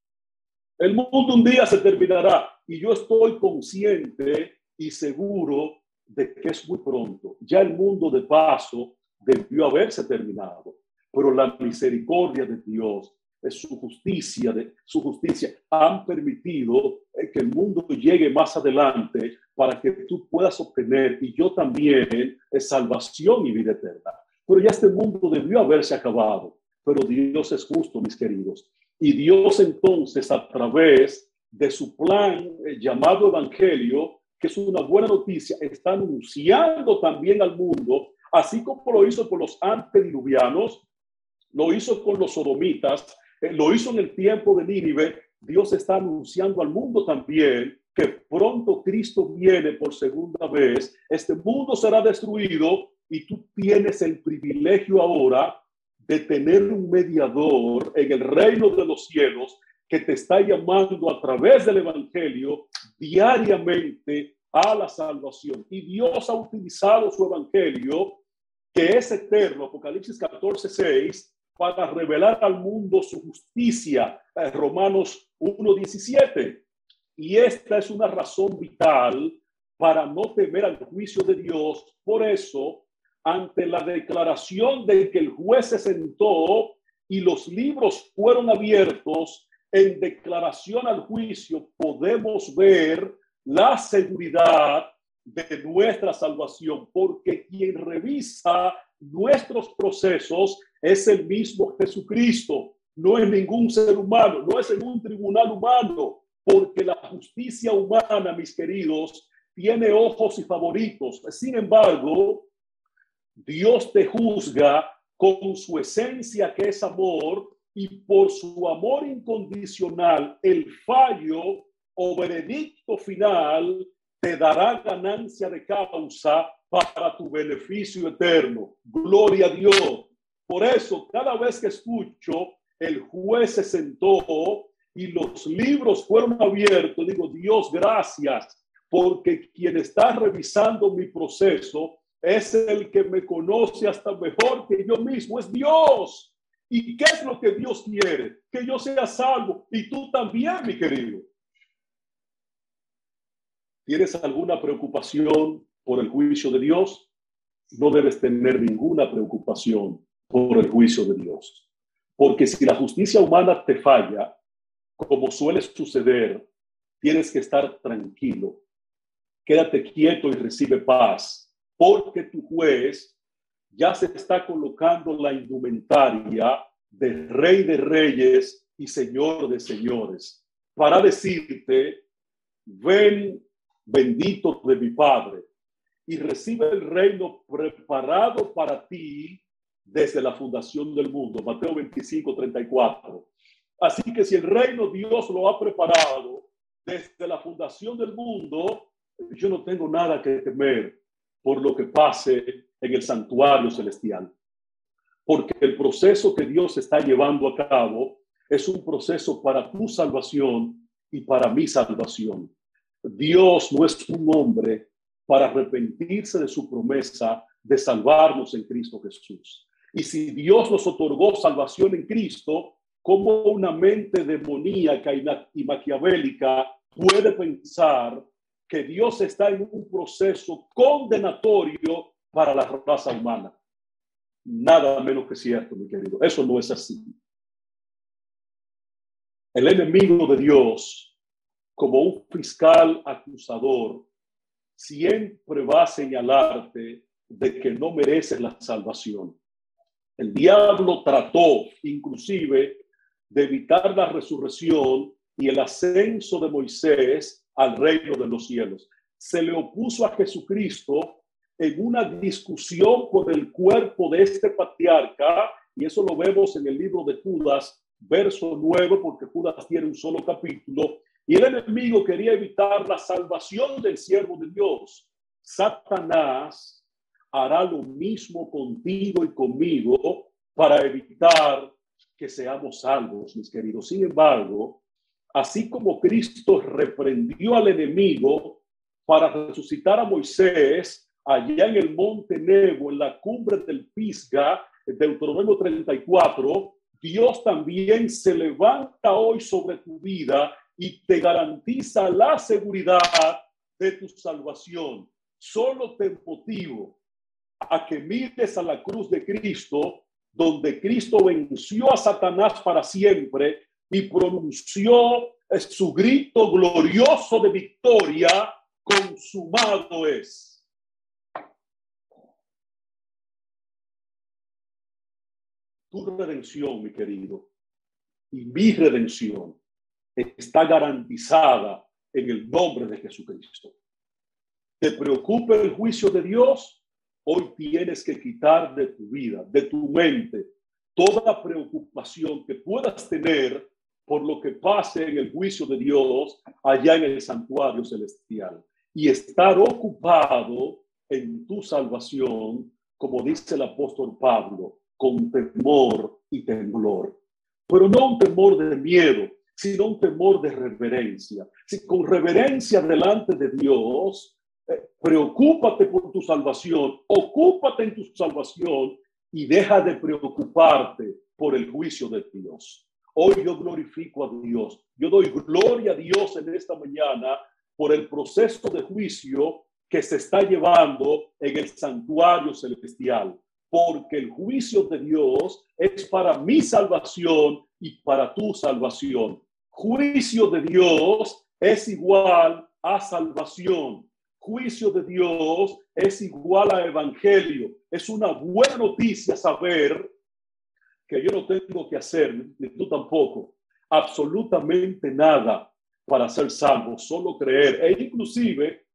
Speaker 1: El mundo un día se terminará y yo estoy consciente y seguro de que es muy pronto. Ya el mundo de paso debió haberse terminado, pero la misericordia de Dios, es su justicia, de su justicia han permitido eh, que el mundo llegue más adelante para que tú puedas obtener y yo también es salvación y vida eterna. Pero ya este mundo debió haberse acabado, pero Dios es justo, mis queridos. Y Dios entonces a través de su plan eh, llamado Evangelio, que es una buena noticia, está anunciando también al mundo, así como lo hizo con los antediluvianos, lo hizo con los sodomitas, eh, lo hizo en el tiempo de Nínive, Dios está anunciando al mundo también que pronto Cristo viene por segunda vez, este mundo será destruido y tú tienes el privilegio ahora de tener un mediador en el reino de los cielos que te está llamando a través del Evangelio diariamente a la salvación. Y Dios ha utilizado su Evangelio, que es eterno, Apocalipsis 14, 6, para revelar al mundo su justicia, eh, Romanos 1, 17. Y esta es una razón vital para no temer al juicio de Dios. Por eso, ante la declaración de que el juez se sentó y los libros fueron abiertos en declaración al juicio, podemos ver la seguridad de nuestra salvación, porque quien revisa nuestros procesos es el mismo Jesucristo, no es ningún ser humano, no es en un tribunal humano, porque la justicia humana, mis queridos, tiene ojos y favoritos. Sin embargo, Dios te juzga con su esencia que es amor y por su amor incondicional, el fallo o veredicto final te dará ganancia de causa para tu beneficio eterno. Gloria a Dios. Por eso, cada vez que escucho, el juez se sentó y los libros fueron abiertos, digo, Dios, gracias, porque quien está revisando mi proceso es el que me conoce hasta mejor que yo mismo, es Dios. ¿Y qué es lo que Dios quiere? Que yo sea salvo y tú también, mi querido. ¿Tienes alguna preocupación por el juicio de Dios? No debes tener ninguna preocupación por el juicio de Dios. Porque si la justicia humana te falla, como suele suceder, tienes que estar tranquilo. Quédate quieto y recibe paz, porque tu juez ya se está colocando la indumentaria de rey de reyes y señor de señores, para decirte, ven bendito de mi Padre, y recibe el reino preparado para ti desde la fundación del mundo. Mateo 25, 34. Así que si el reino Dios lo ha preparado desde la fundación del mundo, yo no tengo nada que temer por lo que pase en el santuario celestial. Porque el proceso que Dios está llevando a cabo es un proceso para tu salvación y para mi salvación. Dios no es un hombre para arrepentirse de su promesa de salvarnos en Cristo Jesús. Y si Dios nos otorgó salvación en Cristo, ¿cómo una mente demoníaca y maquiavélica puede pensar que Dios está en un proceso condenatorio para la raza humana? Nada menos que cierto, mi querido. Eso no es así. El enemigo de Dios, como un fiscal acusador, siempre va a señalarte de que no mereces la salvación. El diablo trató inclusive de evitar la resurrección y el ascenso de Moisés al reino de los cielos. Se le opuso a Jesucristo en una discusión con el cuerpo de este patriarca, y eso lo vemos en el libro de Judas, verso 9, porque Judas tiene un solo capítulo, Y el enemigo quería evitar la salvación del siervo de Dios. Satanás hará lo mismo contigo y conmigo para evitar que seamos salvos, mis queridos. Sin embargo, así como Cristo reprendió al enemigo para resucitar a Moisés allá en el monte Nebo, en la cumbre del Pisga, Deuteronomio 34, Dios también se levanta hoy sobre tu vida y te garantiza la seguridad de tu salvación. Solo te motivo a que mires a la cruz de Cristo, donde Cristo venció a Satanás para siempre y pronunció su grito glorioso de victoria, consumado es. Tu redención, mi querido, y mi redención está garantizada en el nombre de Jesucristo. ¿Te preocupa el juicio de Dios? Hoy tienes que quitar de tu vida, de tu mente, toda preocupación que puedas tener por lo que pase en el juicio de Dios allá en el santuario celestial y estar ocupado en tu salvación, como dice el apóstol Pablo, con temor y temblor. Pero no un temor de miedo, sino un temor de reverencia. Si con reverencia delante de Dios, eh, preocúpate por tu salvación, ocúpate en tu salvación y deja de preocuparte por el juicio de Dios. Hoy yo glorifico a Dios. Yo doy gloria a Dios en esta mañana por el proceso de juicio que se está llevando en el santuario celestial. Porque el juicio de Dios es para mi salvación y para tu salvación. Juicio de Dios es igual a salvación. Juicio de Dios es igual a evangelio. Es una buena noticia saber que yo no tengo que hacer, ni tú tampoco, absolutamente nada para ser salvo, solo creer. E inclusive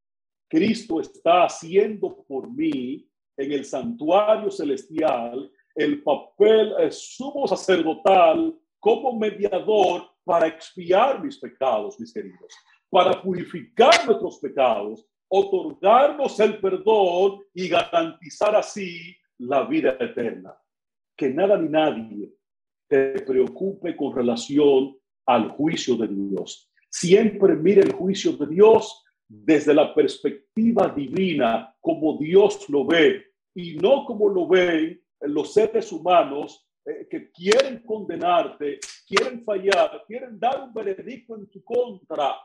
Speaker 1: Cristo está haciendo por mí en el santuario celestial el papel sumo sacerdotal como mediador para expiar mis pecados, mis queridos, para purificar nuestros pecados, otorgarnos el perdón y garantizar así la vida eterna que nada ni nadie te preocupe con relación al juicio de Dios. Siempre mire el juicio de Dios desde la perspectiva divina, como Dios lo ve, y no como lo ven los seres humanos eh, que quieren condenarte, quieren fallar, quieren dar un veredicto en tu contra,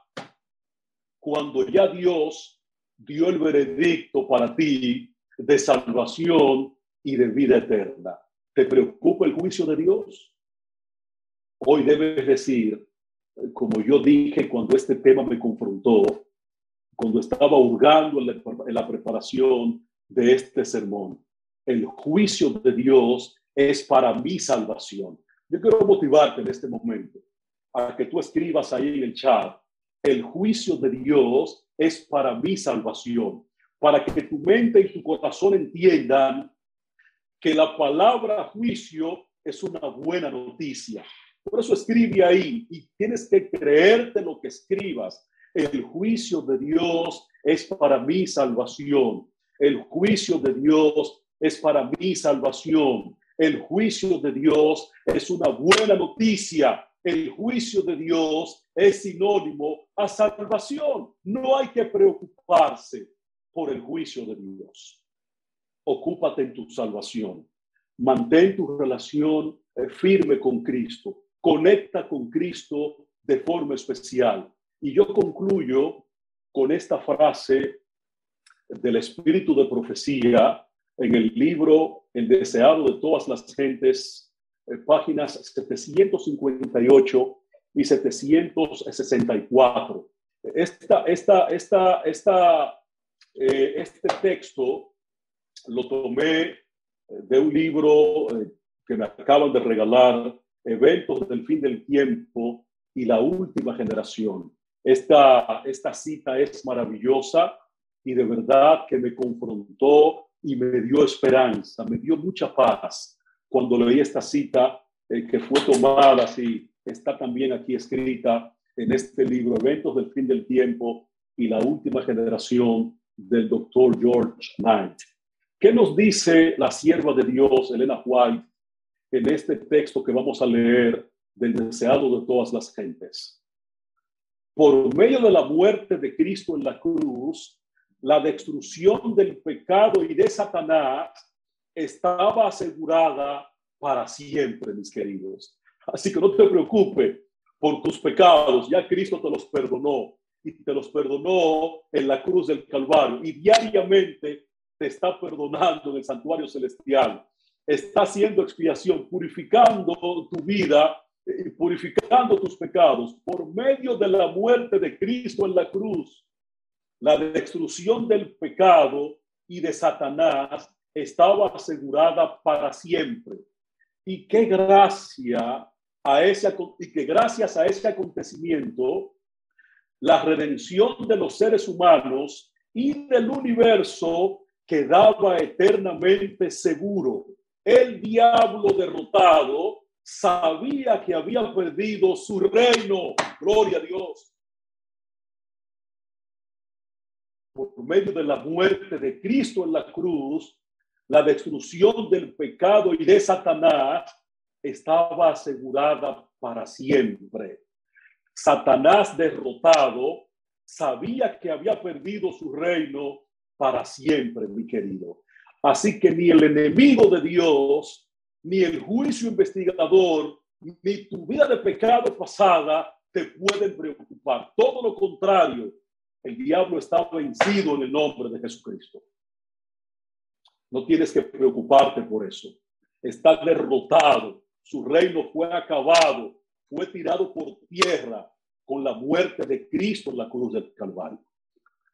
Speaker 1: cuando ya Dios dio el veredicto para ti de salvación y de vida eterna. ¿Te preocupa el juicio de Dios? Hoy debes decir, como yo dije cuando este tema me confrontó, cuando estaba hurgando en la, preparación de este sermón, el juicio de Dios es para mi salvación. Yo quiero motivarte en este momento a que tú escribas ahí en el chat, el juicio de Dios es para mi salvación, para que tu mente y tu corazón entiendan que la palabra juicio es una buena noticia. Por eso escribe ahí y tienes que creerte lo que escribas. El juicio de Dios es para mi salvación. El juicio de Dios es para mi salvación. El juicio de Dios es una buena noticia. El juicio de Dios es sinónimo a salvación. No hay que preocuparse por el juicio de Dios ocúpate en tu salvación. Mantén tu relación eh, firme con Cristo. Conecta con Cristo de forma especial. Y yo concluyo con esta frase del espíritu de profecía en el libro El deseado de todas las gentes, eh, páginas 758 y 764. Esta, esta, esta, esta, eh, este texto lo tomé eh, de un libro eh, que me acaban de regalar, Eventos del fin del tiempo y la última generación. Esta, esta cita es maravillosa y de verdad que me confrontó y me dio esperanza, me dio mucha paz cuando leí esta cita eh, que fue tomada, así está también aquí escrita en este libro, Eventos del Fin del Tiempo y la Última Generación del doctor George Knight. ¿Qué nos dice la sierva de Dios, Elena White, en este texto que vamos a leer del deseado de todas las gentes? Por medio de la muerte de Cristo en la cruz, la destrucción del pecado y de Satanás estaba asegurada para siempre, mis queridos. Así que no te preocupes por tus pecados, ya Cristo te los perdonó y te los perdonó en la cruz del Calvario y diariamente te está perdonando en el santuario celestial. Está haciendo expiación, purificando tu vida, y purificando tus pecados por medio de la muerte de Cristo en la cruz. La destrucción del pecado y de Satanás estaba asegurada para siempre. Y qué gracia a ese y que gracias a ese acontecimiento la redención de los seres humanos y del universo quedaba eternamente seguro. El diablo derrotado sabía que había perdido su reino. Gloria a Dios. Por medio de la muerte de Cristo en la cruz, la destrucción del pecado y de Satanás estaba asegurada para siempre. Satanás derrotado sabía que había perdido su reino para siempre, mi querido. Así que ni el enemigo de Dios, ni el juicio investigador, ni tu vida de pecado pasada te pueden preocupar. Todo lo contrario, el diablo está vencido en el nombre de Jesucristo. No tienes que preocuparte por eso. Está derrotado. Su reino fue acabado fue tirado por tierra con la muerte de Cristo en la cruz del Calvario.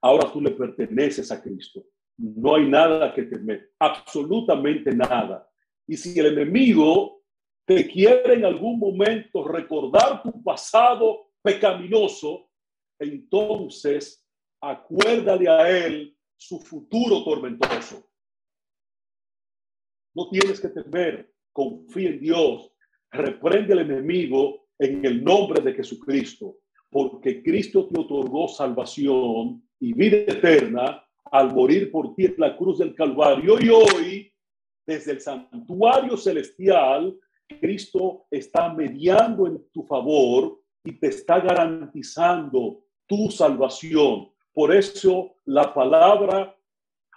Speaker 1: Ahora tú le perteneces a Cristo. No hay nada que temer, absolutamente nada. Y si el enemigo te quiere en algún momento recordar tu pasado pecaminoso, entonces acuérdale a él su futuro tormentoso. No tienes que temer, confía en Dios, reprende al enemigo en el nombre de Jesucristo, porque Cristo te otorgó salvación y vida eterna al morir por ti en la cruz del Calvario. Y hoy, desde el santuario celestial, Cristo está mediando en tu favor y te está garantizando tu salvación. Por eso la palabra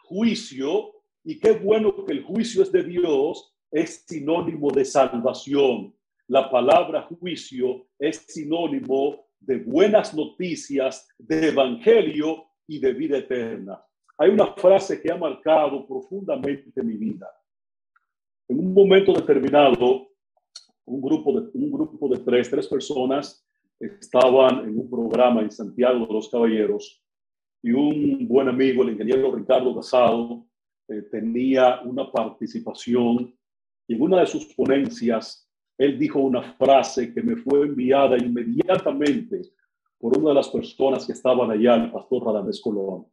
Speaker 1: juicio, y qué bueno que el juicio es de Dios, es sinónimo de salvación la palabra juicio es sinónimo de buenas noticias, de evangelio y de vida eterna. Hay una frase que ha marcado profundamente mi vida. En un momento determinado, un grupo de, un grupo de tres, tres personas estaban en un programa en Santiago de los Caballeros y un buen amigo, el ingeniero Ricardo Casado, eh, tenía una participación y en una de sus ponencias él dijo una frase que me fue enviada inmediatamente por una de las personas que estaban allá, el pastor Radamés Colón.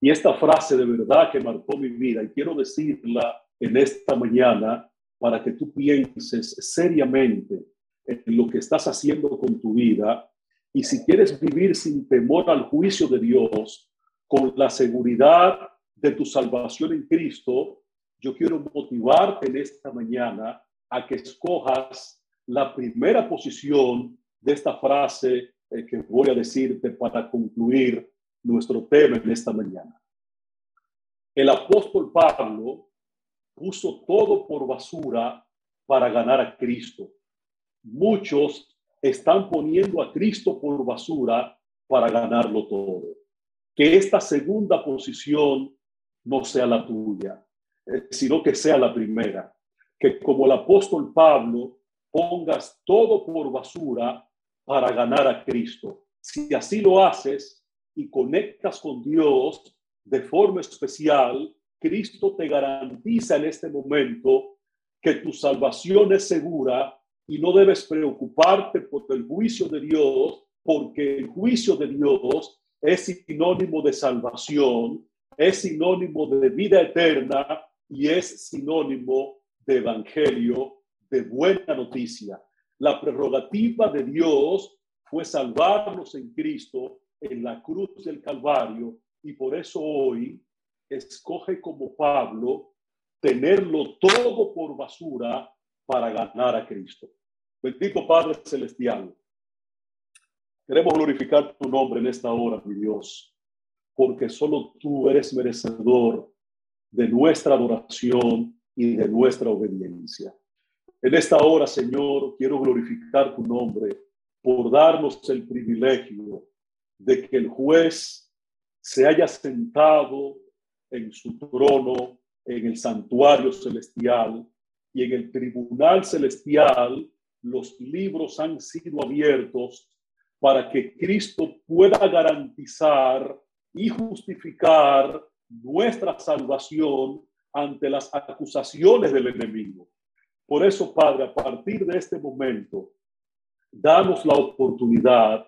Speaker 1: Y esta frase de verdad que marcó mi vida y quiero decirla en esta mañana para que tú pienses seriamente en lo que estás haciendo con tu vida y si quieres vivir sin temor al juicio de Dios, con la seguridad de tu salvación en Cristo, yo quiero motivarte en esta mañana a que escojas la primera posición de esta frase eh, que voy a decirte para concluir nuestro tema en esta mañana. El apóstol Pablo puso todo por basura para ganar a Cristo. Muchos están poniendo a Cristo por basura para ganarlo todo. Que esta segunda posición no sea la tuya, eh, sino que sea la primera que como el apóstol Pablo pongas todo por basura para ganar a Cristo. Si así lo haces y conectas con Dios de forma especial, Cristo te garantiza en este momento que tu salvación es segura y no debes preocuparte por el juicio de Dios, porque el juicio de Dios es sinónimo de salvación, es sinónimo de vida eterna y es sinónimo de evangelio, de buena noticia. La prerrogativa de Dios fue salvarnos en Cristo en la cruz del Calvario y por eso hoy escoge como Pablo tenerlo todo por basura para ganar a Cristo. Bendito Padre Celestial, queremos glorificar tu nombre en esta hora, mi Dios, porque solo tú eres merecedor de nuestra adoración y de nuestra obediencia. En esta hora, Señor, quiero glorificar tu nombre por darnos el privilegio de que el juez se haya sentado en su trono, en el santuario celestial y en el tribunal celestial, los libros han sido abiertos para que Cristo pueda garantizar y justificar nuestra salvación ante las acusaciones del enemigo. Por eso, Padre, a partir de este momento, danos la oportunidad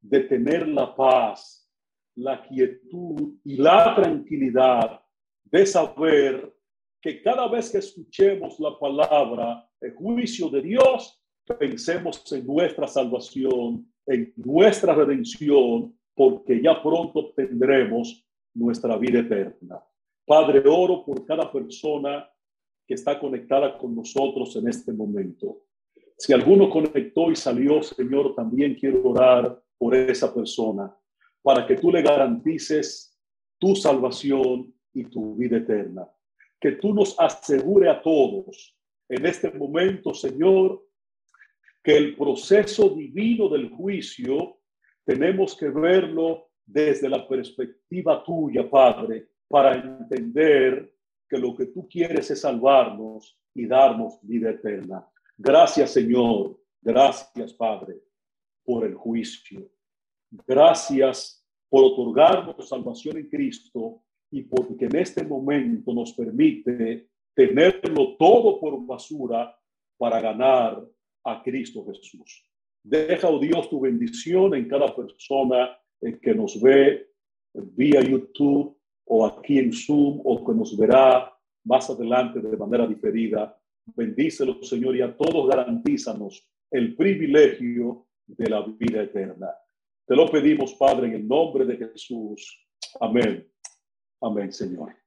Speaker 1: de tener la paz, la quietud y la tranquilidad de saber que cada vez que escuchemos la palabra, el juicio de Dios, pensemos en nuestra salvación, en nuestra redención, porque ya pronto obtendremos nuestra vida eterna. Padre, oro por cada persona que está conectada con nosotros en este momento. Si alguno conectó y salió, Señor, también quiero orar por esa persona para que tú le garantices tu salvación y tu vida eterna. Que tú nos asegure a todos en este momento, Señor, que el proceso divino del juicio tenemos que verlo desde la perspectiva tuya, Padre, para entender que lo que tú quieres es salvarnos y darnos vida eterna. Gracias, Señor. Gracias, Padre, por el juicio. Gracias por otorgarnos salvación en Cristo y porque en este momento nos permite tenerlo todo por basura para ganar a Cristo Jesús. Deja, oh Dios, tu bendición en cada persona que nos ve vía YouTube o aquí en Zoom o que nos verá más adelante de manera diferida. Bendícelo, Señor, y a todos garantízanos el privilegio de la vida eterna. Te lo pedimos, Padre, en el nombre de Jesús. Amén. Amén, Señor.